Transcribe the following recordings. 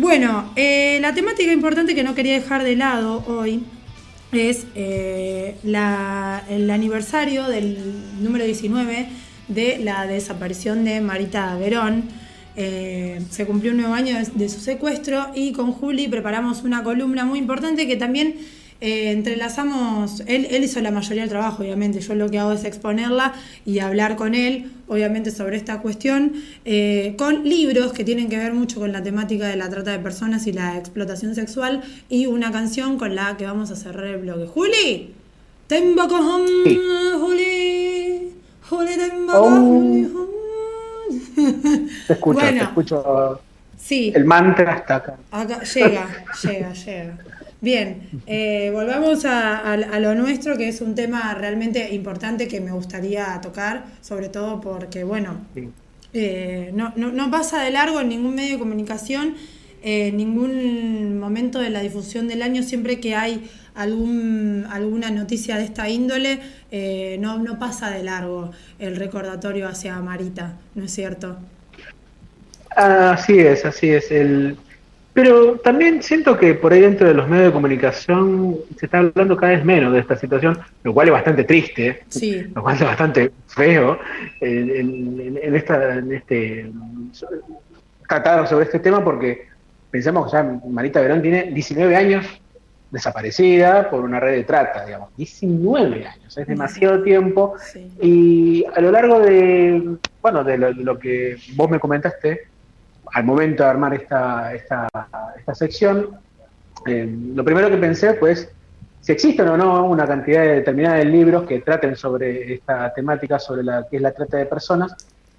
Bueno, eh, la temática importante que no quería dejar de lado hoy es eh, el aniversario del número 19 de la desaparición de Marita Verón. Eh, se cumplió un nuevo año de, de su secuestro y con Juli preparamos una columna muy importante que también eh, entrelazamos, él, él hizo la mayoría del trabajo, obviamente, yo lo que hago es exponerla y hablar con él, obviamente, sobre esta cuestión, eh, con libros que tienen que ver mucho con la temática de la trata de personas y la explotación sexual y una canción con la que vamos a cerrar el bloque. Juli, te invoco, hum, Sí. Juli, Juli, te invoco, Oh. Hum. Te escucho, Bueno. te escucho. Sí. El mantra acá. Acá, llega, llega, llega. Bien, eh, volvamos a, a- a lo nuestro, que es un tema realmente importante que me gustaría tocar, sobre todo porque, bueno, eh, no, no, no pasa de largo en ningún medio de comunicación, eh, en ningún momento de la difusión del año, siempre que hay algún, alguna noticia de esta índole, eh, no, no pasa de largo el recordatorio hacia Marita, ¿no es cierto? Así es, así es. El... Pero también siento que por ahí dentro de los medios de comunicación se está hablando cada vez menos de esta situación, lo cual es bastante triste, Sí. lo cual es bastante feo en, en- en esta, en este tratar sobre este tema porque pensamos que ya Marita Verón tiene 19 años desaparecida por una red de trata, digamos, 19 años, es demasiado tiempo Sí. y a lo largo de, bueno, de lo, de lo que vos me comentaste, al momento de armar esta, esta, esta sección, eh, lo primero que pensé pues si existen o no una cantidad determinada de libros que traten sobre esta temática, sobre la que es la trata de personas,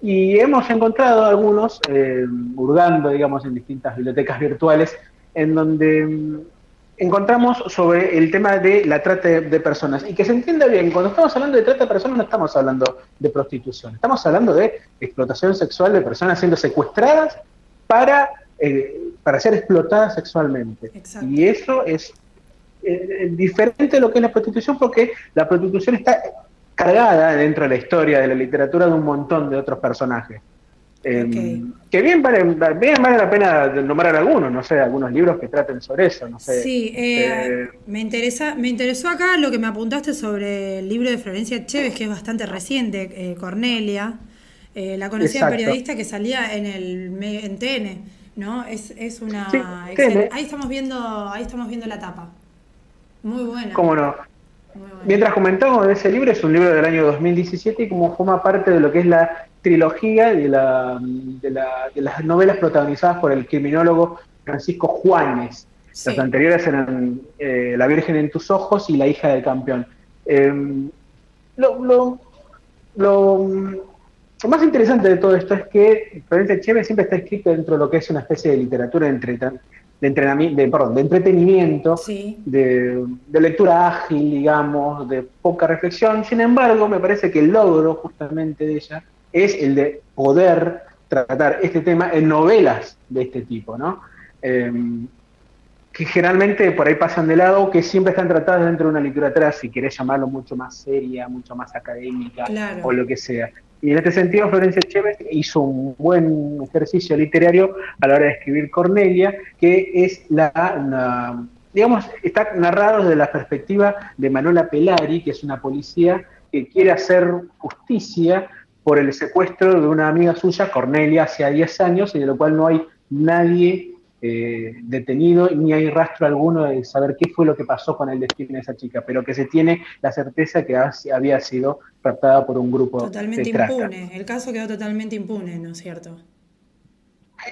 y hemos encontrado algunos, eh, hurgando, digamos, en distintas bibliotecas virtuales, en donde mm, encontramos sobre el tema de la trata de, de personas. Y que se entienda bien, cuando estamos hablando de trata de personas no estamos hablando de prostitución, estamos hablando de explotación sexual de personas siendo secuestradas para, eh, para ser explotadas sexualmente. Exacto. Y eso es eh, diferente de lo que es la prostitución porque la prostitución está cargada dentro de la historia de la literatura de un montón de otros personajes. Eh, Ok. Que bien vale, bien vale la pena nombrar algunos, no sé, algunos libros que traten sobre eso, no sé. Sí, eh, Eh, me, interesa, me interesó acá lo que me apuntaste sobre el libro de Florencia Chévez, que es bastante reciente, eh, Cornelia, eh, la conocida periodista que salía en el en TN, ¿no? Es, es una Sí, excel- TN. ahí estamos viendo, ahí estamos viendo la tapa. Muy buena. ¿Cómo no? muy buena. Mientras comentamos de ese libro, es un libro del año 2017 y como forma parte de lo que es la trilogía de, la, de, la- de las novelas protagonizadas por el criminólogo Francisco Juanes. Sí. Las anteriores eran eh, La Virgen en tus ojos y La hija del campeón. Eh, lo, lo- lo, lo más interesante de todo esto es que Florencia Chévez siempre está escrito dentro de lo que es una especie de literatura de, de, entrenamiento, de, perdón, de entretenimiento, Sí, de, de lectura ágil, digamos, de poca reflexión. Sin embargo, me parece que el logro justamente de ella es el de poder tratar este tema en novelas de este tipo, ¿no? Eh, que generalmente por ahí pasan de lado, que siempre están tratadas dentro de una literatura, si querés llamarlo, mucho más seria, mucho más académica, Claro. o lo que sea. Y en este sentido, Florencia Chévez hizo un buen ejercicio literario a la hora de escribir Cornelia, que es la, la- digamos, está narrado desde la perspectiva de Manuela Pelari, que es una policía que quiere hacer justicia por el secuestro de una amiga suya, Cornelia, hace 10 años, y de lo cual no hay nadie eh, detenido ni hay rastro alguno de saber qué fue lo que pasó con el destino de esa chica, pero que se tiene la certeza que ha- había sido raptada por un grupo totalmente de trata. impune. El caso quedó totalmente impune, ¿no es cierto?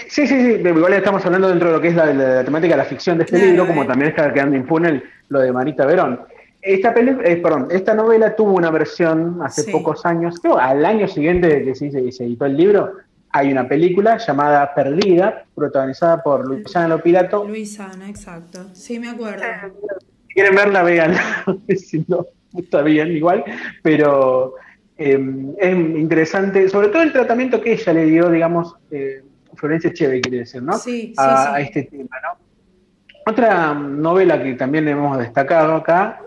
Sí, sí, sí, igual estamos hablando dentro de lo que es la, la- la temática de la ficción de este Claro, libro, como eh. también está quedando impune el- lo de Marita Verón. Esta, peli, eh, perdón, esta novela tuvo una versión hace Sí. pocos años, creo al año siguiente de que se, se editó el libro, hay una película llamada Perdida, protagonizada por Luciana Lopilato. Luisana, exacto. Sí, me acuerdo. Si quieren verla, vean. si no, está bien igual, pero eh, es interesante, sobre todo el tratamiento que ella le dio, digamos, eh, Florencia Cheve, quiere decir, ¿no? Sí, sí, a, sí. a este tema, ¿no? Otra novela que también hemos destacado acá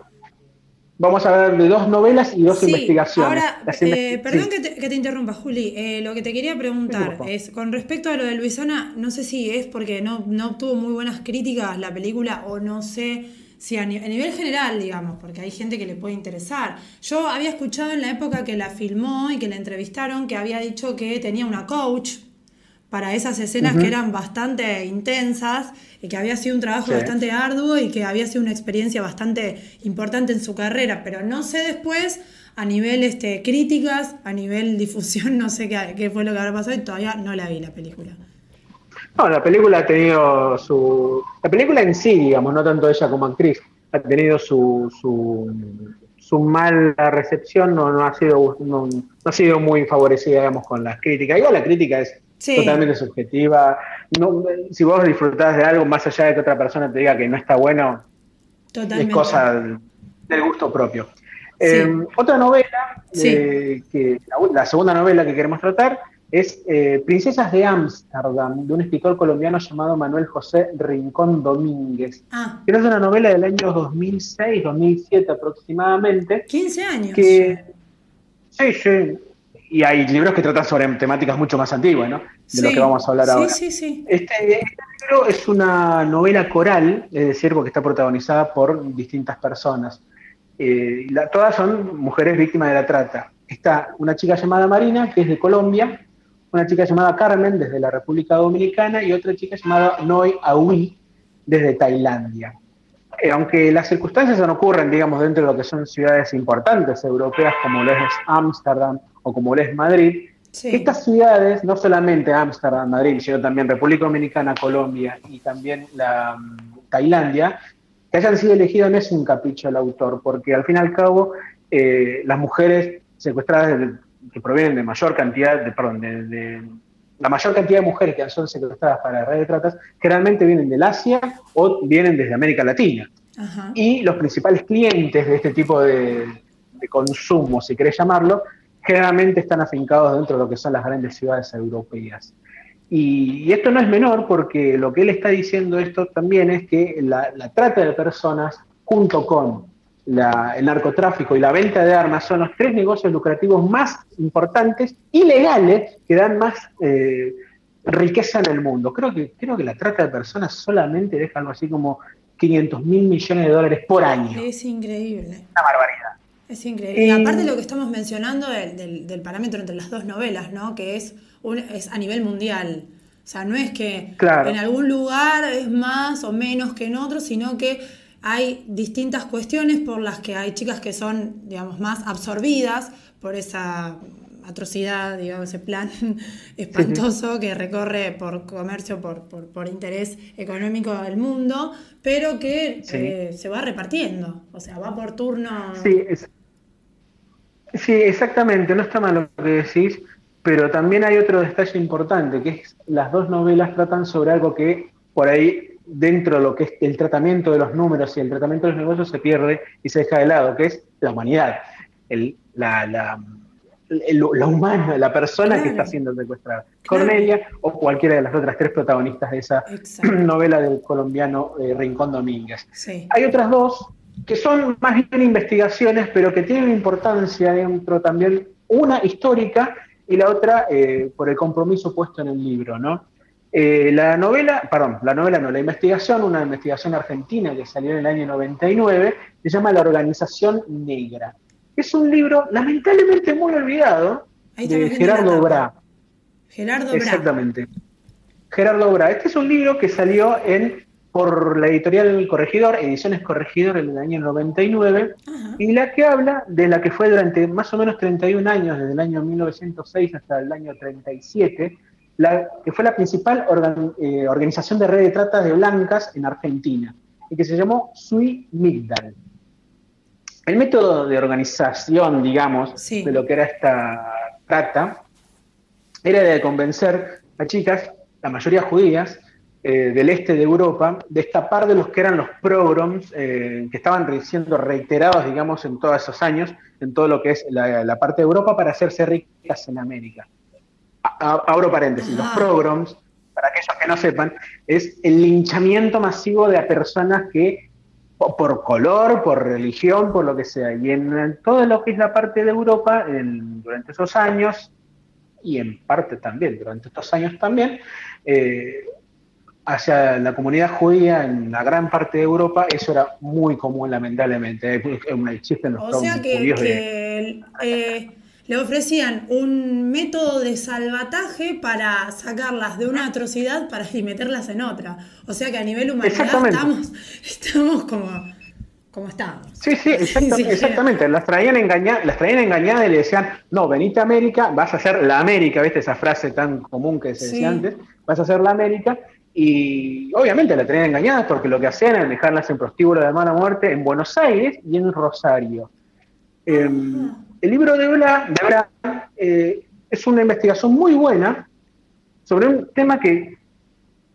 vamos a hablar de dos novelas y dos investigaciones. Ahora, eh, perdón que, te, interrumpa, Juli. Eh, lo que te quería preguntar es, con respecto a lo de Luisana, no sé si es porque no, no obtuvo muy buenas críticas la película o no sé si a, nivel general, digamos, porque hay gente que le puede interesar. Yo había escuchado en la época que la filmó y que la entrevistaron que había dicho que tenía una coach para esas escenas que eran bastante intensas y que había sido un trabajo bastante arduo y que había sido una experiencia bastante importante en su carrera, pero no sé después a nivel este, críticas, a nivel difusión, no sé qué, qué fue lo que habrá pasado y todavía no la vi la película. No, la película ha tenido su... La película en sí, digamos, no tanto ella como actriz, ha tenido su, su, su mala recepción, no, no, ha sido, no, no ha sido muy favorecida, digamos, con las críticas. Igual la crítica es totalmente subjetiva. No, si vos disfrutás de algo más allá de que otra persona te diga que no está bueno, es cosa del gusto propio. Eh, otra novela, eh, que la, segunda novela que queremos tratar es eh, Princesas de Ámsterdam, de un escritor colombiano llamado Manuel José Rincón Domínguez, ah. que es una novela del año 2006, 2007 aproximadamente. 15 años. Que, sí, sí, y hay libros que tratan sobre temáticas mucho más antiguas, ¿no? De lo que vamos a hablar ahora. Sí, sí, este, este, libro es una novela coral, es decir, porque está protagonizada por distintas personas. Eh, todas son mujeres víctimas de la trata. Está una chica llamada Marina, que es de Colombia, una chica llamada Carmen, desde la República Dominicana, y otra chica llamada Noi Aui, desde Tailandia. Eh, aunque las circunstancias no ocurren, digamos, dentro de lo que son ciudades importantes europeas, como lo es Ámsterdam o como es Madrid, estas ciudades, no solamente Ámsterdam, Madrid, sino también República Dominicana, Colombia y también la mm, Tailandia, que hayan sido elegidos no es un capricho del autor, porque al fin y al cabo eh, las mujeres secuestradas que provienen de mayor cantidad, de, perdón, de, la mayor cantidad de mujeres que son secuestradas para la red de tratas, generalmente vienen del Asia o vienen desde América Latina. Y los principales clientes de este tipo de, de consumo, si querés llamarlo, generalmente están afincados dentro de lo que son las grandes ciudades europeas. Y, esto no es menor porque lo que él está diciendo esto también es que la, trata de personas junto con el narcotráfico y la venta de armas son los tres negocios lucrativos más importantes y legales que dan más eh, riqueza en el mundo. Creo que, creo que la trata de personas solamente deja algo así como 500 mil millones de dólares por año. Es increíble. Una barbaridad. Es increíble. y aparte de lo que estamos mencionando del, parámetro entre las dos novelas, ¿no? Que es, es a nivel mundial. O sea, no es que en algún lugar es más o menos que en otro, sino que hay distintas cuestiones por las que hay chicas que son, digamos, más absorbidas por esa atrocidad, digamos, ese plan espantoso que recorre por comercio, por, por, interés económico del mundo, pero que eh, se va repartiendo, o sea, va por turno. Sí, es, Sí, exactamente, no está mal lo que decís, pero también hay otro detalle importante, que es las dos novelas tratan sobre algo que por ahí dentro de lo que es el tratamiento de los números y el tratamiento de los negocios se pierde y se deja de lado, que es la humanidad, el, la, la, humana, la persona que está siendo secuestrada. Cornelia o cualquiera de las otras tres protagonistas de esa novela del colombiano eh, Rincón Domínguez. Hay otras dos que son más bien investigaciones, pero que tienen importancia dentro también, una histórica y la otra eh, por el compromiso puesto en el libro, ¿no? Eh, la novela, perdón, la novela no, la investigación, una investigación argentina que salió en el año 99, se llama La Organización Negra. Es un libro lamentablemente muy olvidado de Gerardo Bra. Gerardo Bra. Exactamente. Gerardo Bra. Este es un libro que salió en por la editorial Corregidor, Ediciones Corregidor en el año 99, y la que habla de la que fue durante más o menos 31 años, desde el año 1906 hasta el año 37, la, que fue la principal eh, organización de red de trata de blancas en Argentina, y que se llamó Sui Migdal. El método de organización, digamos, de lo que era esta trata, era de convencer a chicas, la mayoría judías, eh, del este de Europa, de escapar de los que eran los pogroms eh, que estaban siendo reiterados, digamos, en todos esos años, en todo lo que es la, parte de Europa para hacerse ricas en América. abro paréntesis, los pogroms, para aquellos que no sepan, es el linchamiento masivo de personas que por color, por religión, por lo que sea. Y en, todo lo que es la parte de Europa, durante esos años, y en parte también, durante estos años también, eh, hacia la comunidad judía en la gran parte de Europa, eso era muy común, lamentablemente. Existen los o sea que, eh, le ofrecían un método de salvataje para sacarlas de una atrocidad para y meterlas en otra. O sea que a nivel humanidad estamos, estamos como, como estamos. Sí, sí, exactamente. Las traían, engañadas, las traían engañadas y le decían, no, venite a América, vas a ser la América, ¿viste? Esa frase tan común que se decía antes, vas a ser la América. Y obviamente la traían engañadas porque lo que hacían era dejarlas en prostíbulo de mala muerte en Buenos Aires y en Rosario. Em, el libro de Ola, eh, es una investigación muy buena sobre un tema que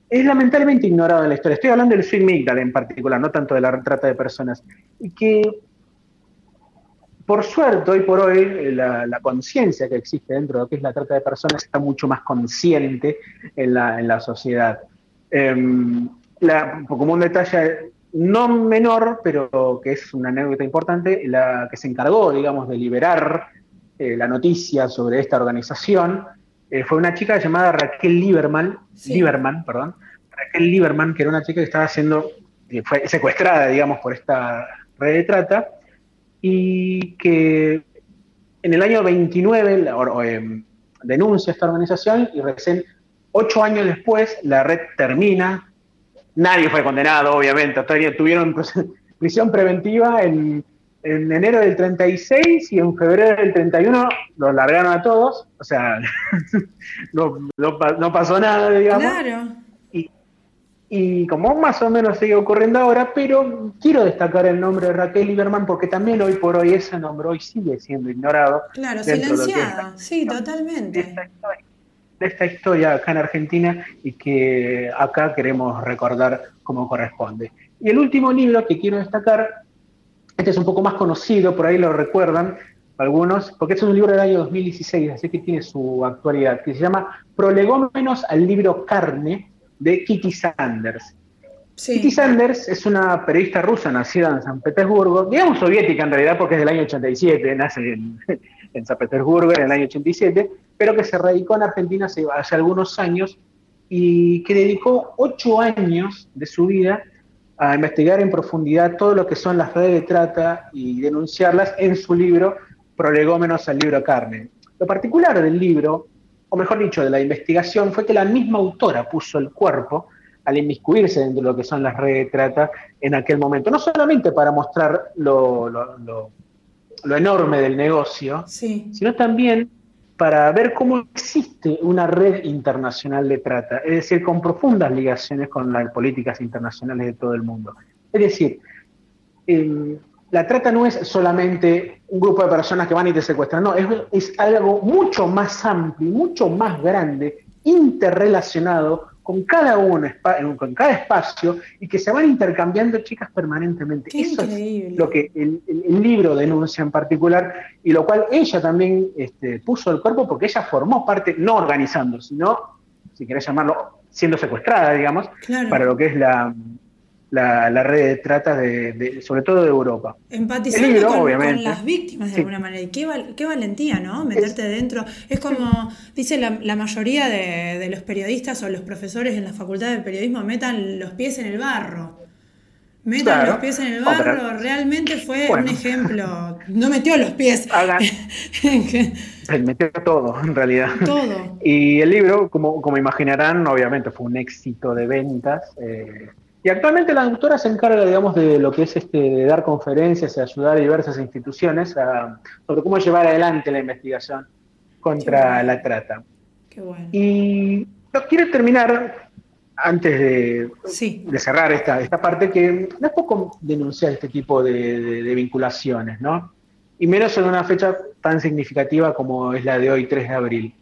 es lamentablemente ignorado en la historia. Estoy hablando del Migdal en particular, no tanto de la trata de personas. Y que, por suerte, hoy por hoy, eh, la, conciencia que existe dentro de lo que es la trata de personas está mucho más consciente en la, sociedad. Em, como un detalle no menor, pero que es una anécdota importante, la que se encargó, digamos, de liberar eh, la noticia sobre esta organización, eh, fue una chica llamada Raquel Lieberman, Lieberman, perdón, Raquel Lieberman, que era una chica que estaba siendo, fue secuestrada, digamos, por esta red de trata, y que en el año 29 eh, denuncia esta organización y recién ocho años después la red termina Nadie fue condenado, obviamente. Tuvieron prisión preventiva en, enero del 36 y en febrero del 31 los largaron a todos. O sea, no, pasó nada, digamos. Claro. Y, como más o menos sigue ocurriendo ahora, pero quiero destacar el nombre de Raquel Lieberman porque también hoy por hoy ese nombre hoy sigue siendo ignorado. Claro, silenciada, sí, totalmente de esta historia acá en Argentina y que acá queremos recordar como corresponde. Y el último libro que quiero destacar, este es un poco más conocido, por ahí lo recuerdan algunos, porque es un libro del año 2016, así que tiene su actualidad, que se llama Prolegómenos al libro Carne de Kitty Sanders. Kitty Sanders es una periodista rusa nacida en San Petersburgo, digamos soviética en realidad porque es del año 87, nace en, en San Petersburgo en el año 87, pero que se radicó en Argentina hace, algunos años y que dedicó ocho años de su vida a investigar en profundidad todo lo que son las redes de trata y denunciarlas en su libro Prolegómenos al libro Carmen. Lo particular del libro, o mejor dicho, de la investigación, fue que la misma autora puso el cuerpo al inmiscuirse dentro de lo que son las redes de trata en aquel momento, no solamente para mostrar lo lo enorme del negocio, sino también para ver cómo existe una red internacional de trata, es decir, con profundas ligaciones con las políticas internacionales de todo el mundo. Es decir, la trata no es solamente un grupo de personas que van y te secuestran, no, es, es algo mucho más amplio, mucho más grande, interrelacionado con cada uno, con cada espacio, y que se van intercambiando chicas permanentemente. Eso es lo que el, libro denuncia en particular, y lo cual ella también este, puso el cuerpo porque ella formó parte, no organizando, sino, si querés llamarlo, siendo secuestrada, digamos, para lo que es la, la, red de trata, de, sobre todo de Europa. Empatizando con, las víctimas de alguna manera. Y qué, qué, valentía, ¿no? Meterte dentro. Es como, dice la, mayoría de, los periodistas o los profesores en la facultad de periodismo, metan los pies en el barro. Metan los pies en el barro. Realmente fue un ejemplo. No metió los pies. metió todo, en realidad. Todo. Y el libro, como, como imaginarán, obviamente fue un éxito de ventas. Eh, y actualmente la doctora se encarga, digamos, de lo que es este, de dar conferencias y ayudar a diversas instituciones sobre cómo llevar adelante la investigación contra la trata. Qué bueno. Y quiero terminar, antes de, de cerrar esta, esta parte, que no es poco denunciar este tipo de, de vinculaciones, ¿no? Y menos en una fecha tan significativa como es la de hoy, 3 de abril.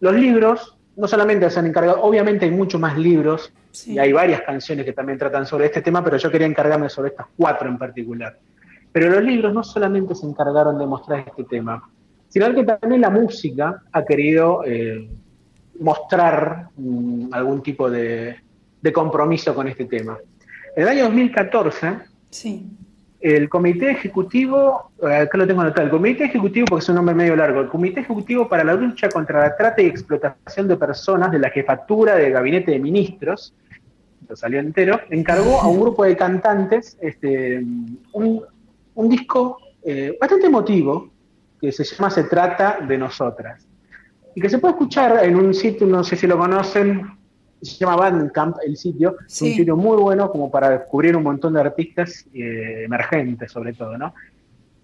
Los libros no solamente se han encargado, obviamente hay muchos más libros y hay varias canciones que también tratan sobre este tema, pero yo quería encargarme sobre estas cuatro en particular. Pero los libros no solamente se encargaron de mostrar este tema, sino que también la música ha querido eh, mostrar mm, algún tipo de, compromiso con este tema. En el año 2014, Sí. El comité ejecutivo, acá lo tengo anotado, el comité ejecutivo, porque es un nombre medio largo, el comité ejecutivo para la lucha contra la trata y explotación de personas de la jefatura del gabinete de ministros, lo salió entero, encargó a un grupo de cantantes este, un, disco eh, bastante emotivo que se llama Se trata de nosotras y que se puede escuchar en un sitio, no sé si lo conocen, se llama Bandcamp el sitio, es un sitio muy bueno como para descubrir un montón de artistas eh, emergentes sobre todo, ¿no?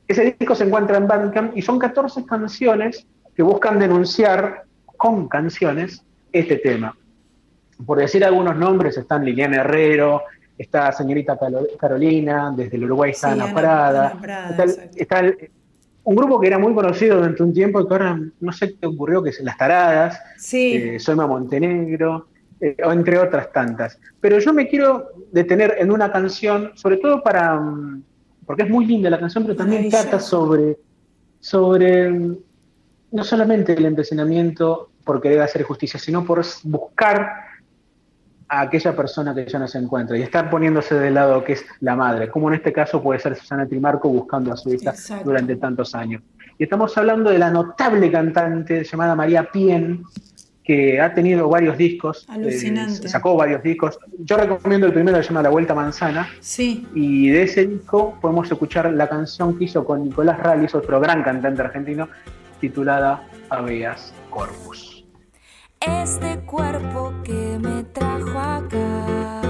Ese disco se encuentra en Bandcamp y son 14 canciones que buscan denunciar con canciones este tema. Por decir algunos nombres, están Liliana Herrero, está señorita Carolina, desde el Uruguay está Ana Prada, está, un grupo que era muy conocido durante un tiempo que ahora no sé qué ocurrió, que es Las Taradas, sí. eh, Montenegro, eh, entre otras tantas. Pero yo me quiero detener en una canción, sobre todo para, mm, porque es muy linda la canción, pero también trata sobre, sobre mm, no solamente el empecinamiento por querer hacer justicia, sino por buscar a aquella persona que ya no se encuentra y estar poniéndose del lado que es la madre, como en este caso puede ser Susana Trimarco buscando a su hija durante tantos años. Y estamos hablando de la notable cantante llamada María Pien, que ha tenido varios discos. Eh, Alucinante. sacó varios discos. Yo recomiendo el primero, que se llama La Vuelta Manzana. Sí. Y de ese disco podemos escuchar la canción que hizo con Nicolás Rallis, otro gran cantante argentino, titulada Aveas Corpus. Este cuerpo que me trajo acá.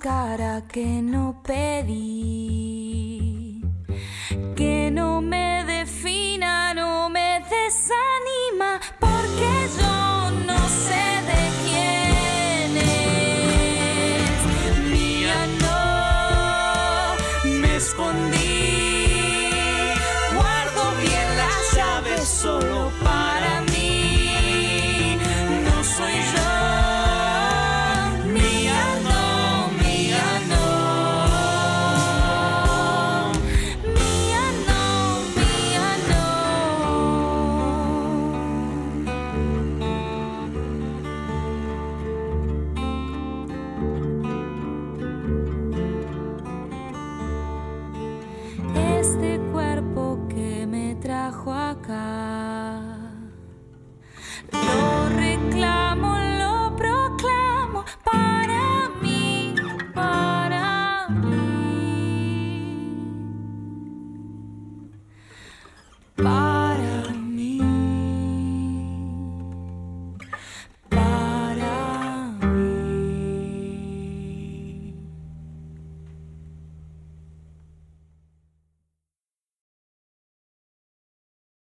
Cara que no pedí.